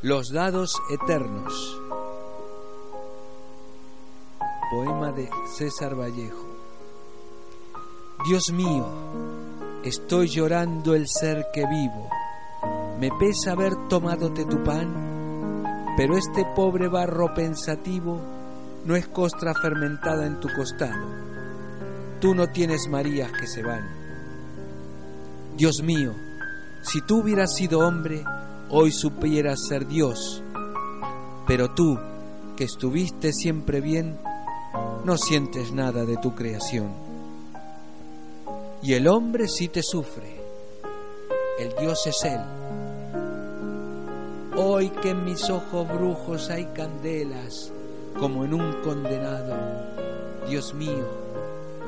Los dados eternos. Poema de César Vallejo. Dios mío, estoy llorando el ser que vivo. Me pesa haber tomadote tu pan, pero este pobre barro pensativo no es costra fermentada en tu costado. Tú no tienes Marías que se van. Dios mío, si tú hubieras sido hombre, hoy supieras ser Dios, pero tú, que estuviste siempre bien, no sientes nada de tu creación. Y el hombre sí te sufre, el Dios es Él. Hoy que en mis ojos brujos hay candelas, como en un condenado, Dios mío,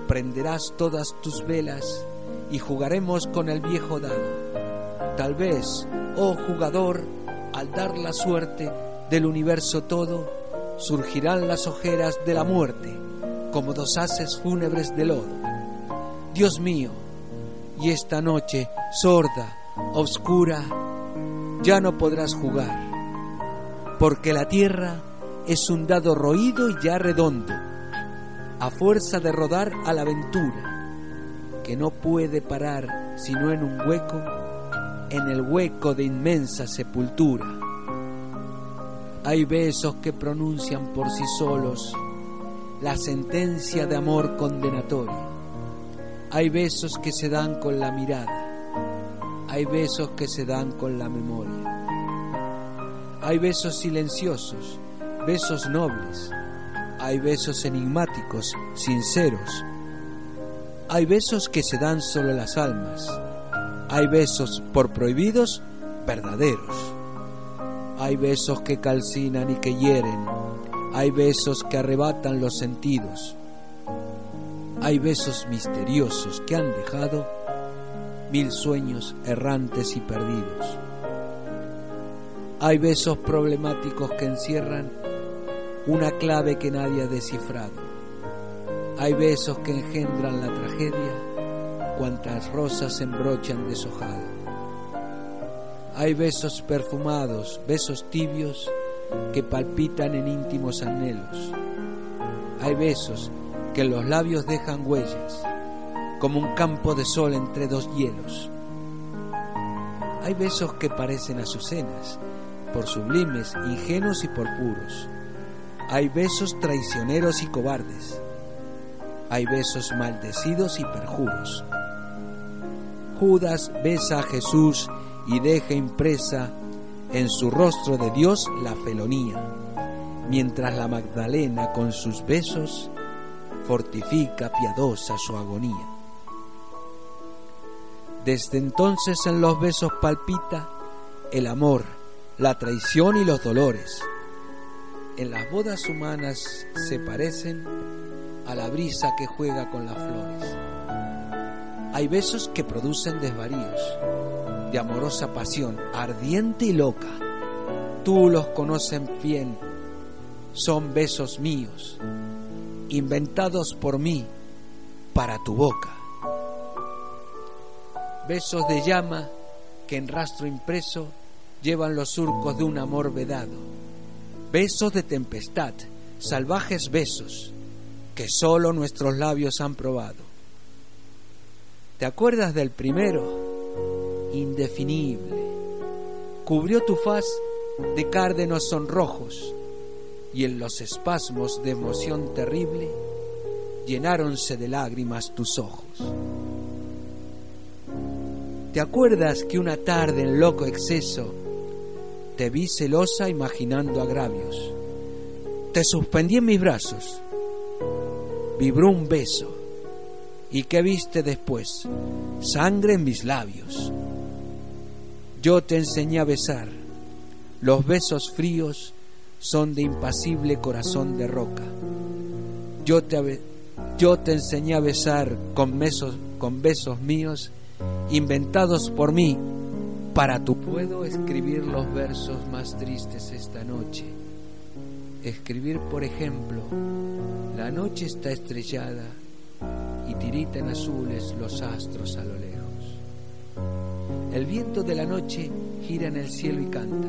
prenderás todas tus velas y jugaremos con el viejo dado. Tal vez oh jugador, al dar la suerte del universo todo, surgirán las ojeras de la muerte como dos haces fúnebres de lodo. Dios mío, y esta noche sorda, oscura, ya no podrás jugar, porque la tierra es un dado roído y ya redondo, a fuerza de rodar a la aventura, que no puede parar sino en un hueco en el hueco de inmensa sepultura. Hay besos que pronuncian por sí solos la sentencia de amor condenatorio. Hay besos que se dan con la mirada. Hay besos que se dan con la memoria. Hay besos silenciosos, besos nobles. Hay besos enigmáticos, sinceros. Hay besos que se dan solo las almas hay besos por prohibidos verdaderos. Hay besos que calcinan y que hieren. Hay besos que arrebatan los sentidos. Hay besos misteriosos que han dejado mil sueños errantes y perdidos. Hay besos problemáticos que encierran una clave que nadie ha descifrado. Hay besos que engendran la tragedia cuantas rosas embrochan deshojado. Hay besos perfumados, besos tibios que palpitan en íntimos anhelos. Hay besos que los labios dejan huellas, como un campo de sol entre dos hielos. Hay besos que parecen azucenas, por sublimes, ingenuos y por puros. Hay besos traicioneros y cobardes. Hay besos maldecidos y perjuros. Judas besa a Jesús y deja impresa en su rostro de Dios la felonía, mientras la Magdalena con sus besos fortifica piadosa su agonía. Desde entonces en los besos palpita el amor, la traición y los dolores. En las bodas humanas se parecen a la brisa que juega con las flores. Hay besos que producen desvaríos, de amorosa pasión, ardiente y loca. Tú los conoces bien, son besos míos, inventados por mí para tu boca. Besos de llama que en rastro impreso llevan los surcos de un amor vedado. Besos de tempestad, salvajes besos que solo nuestros labios han probado ¿Te acuerdas del primero? Indefinible. Cubrió tu faz de cárdenos sonrojos y en los espasmos de emoción terrible llenáronse de lágrimas tus ojos. ¿Te acuerdas que una tarde en loco exceso te vi celosa imaginando agravios? Te suspendí en mis brazos, vibró un beso. ¿Y qué viste después? Sangre en mis labios. Yo te enseñé a besar. Los besos fríos son de impasible corazón de roca. Yo te, yo te enseñé a besar con besos, con besos míos inventados por mí para tu. Puedo escribir los versos más tristes esta noche. Escribir, por ejemplo, la noche está estrellada y tiritan azules los astros a lo lejos. El viento de la noche gira en el cielo y canta.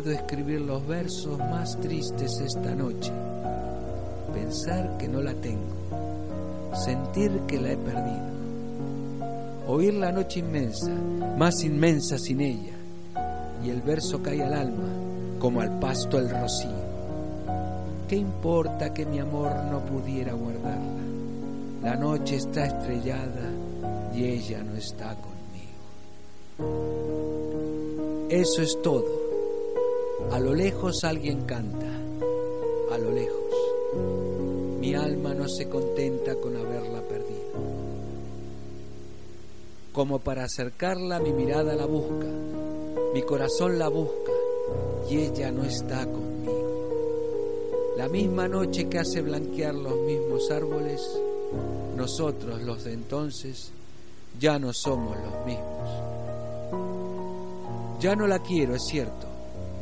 Puedo escribir los versos más tristes esta noche. Pensar que no la tengo. Sentir que la he perdido oír la noche inmensa, más inmensa sin ella, y el verso cae al alma como al pasto el rocío. ¿Qué importa que mi amor no pudiera guardarla? La noche está estrellada y ella no está conmigo. Eso es todo. A lo lejos alguien canta, a lo lejos. Mi alma no se contenta con haberla perdido como para acercarla mi mirada la busca, mi corazón la busca y ella no está conmigo. La misma noche que hace blanquear los mismos árboles, nosotros los de entonces ya no somos los mismos. Ya no la quiero, es cierto,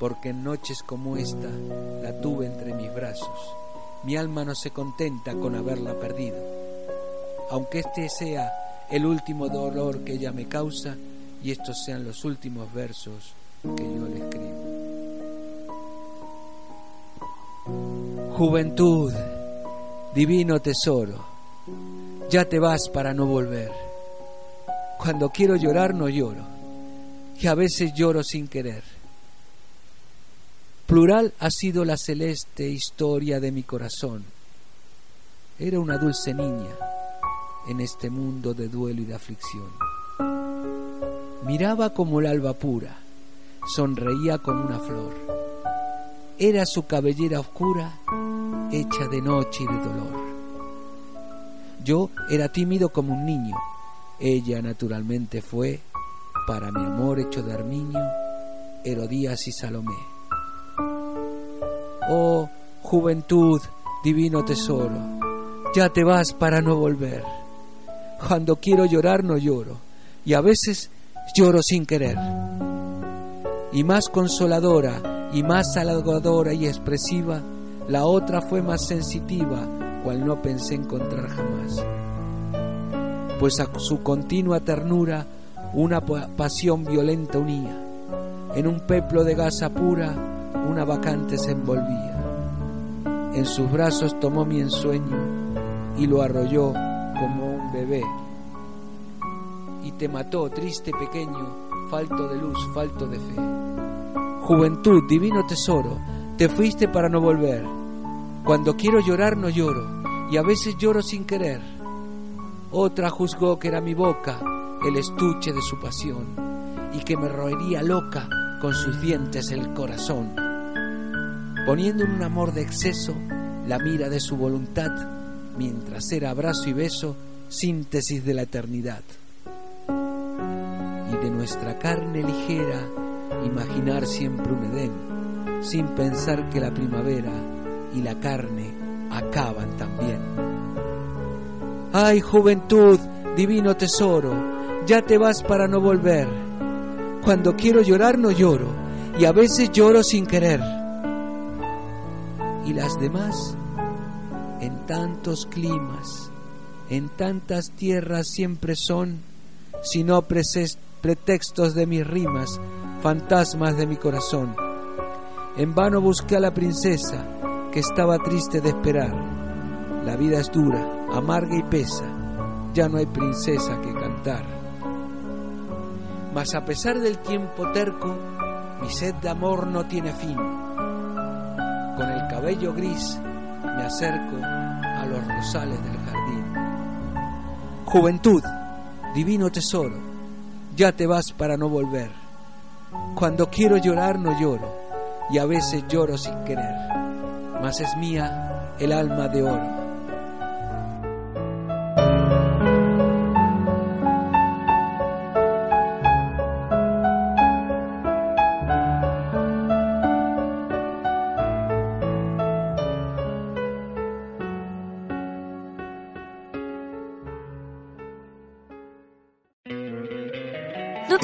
porque en noches como esta la tuve entre mis brazos. Mi alma no se contenta con haberla perdido. Aunque este sea el último dolor que ella me causa, y estos sean los últimos versos que yo le escribo. Juventud, divino tesoro, ya te vas para no volver. Cuando quiero llorar no lloro, y a veces lloro sin querer. Plural ha sido la celeste historia de mi corazón. Era una dulce niña en este mundo de duelo y de aflicción. Miraba como el alba pura, sonreía como una flor. Era su cabellera oscura, hecha de noche y de dolor. Yo era tímido como un niño. Ella naturalmente fue, para mi amor hecho de armiño, Herodías y Salomé. Oh, juventud, divino tesoro, ya te vas para no volver. Cuando quiero llorar no lloro, y a veces lloro sin querer. Y más consoladora y más halagadora y expresiva, la otra fue más sensitiva, cual no pensé encontrar jamás. Pues a su continua ternura una pasión violenta unía. En un peplo de gasa pura una vacante se envolvía. En sus brazos tomó mi ensueño y lo arrolló como un bebé y te mató, triste pequeño, falto de luz, falto de fe. Juventud, divino tesoro, te fuiste para no volver. Cuando quiero llorar no lloro, y a veces lloro sin querer. Otra juzgó que era mi boca el estuche de su pasión, y que me roería loca con sus dientes el corazón, poniendo en un amor de exceso la mira de su voluntad, mientras era abrazo y beso, síntesis de la eternidad de nuestra carne ligera imaginar siempre un Edén, sin pensar que la primavera y la carne acaban también. Ay, juventud, divino tesoro, ya te vas para no volver. Cuando quiero llorar no lloro, y a veces lloro sin querer. Y las demás, en tantos climas, en tantas tierras siempre son, si no pretextos de mis rimas, fantasmas de mi corazón. En vano busqué a la princesa, que estaba triste de esperar. La vida es dura, amarga y pesa, ya no hay princesa que cantar. Mas a pesar del tiempo terco, mi sed de amor no tiene fin. Cabello gris me acerco a los rosales del jardín. Juventud, divino tesoro, ya te vas para no volver. Cuando quiero llorar no lloro, y a veces lloro sin querer, mas es mía el alma de oro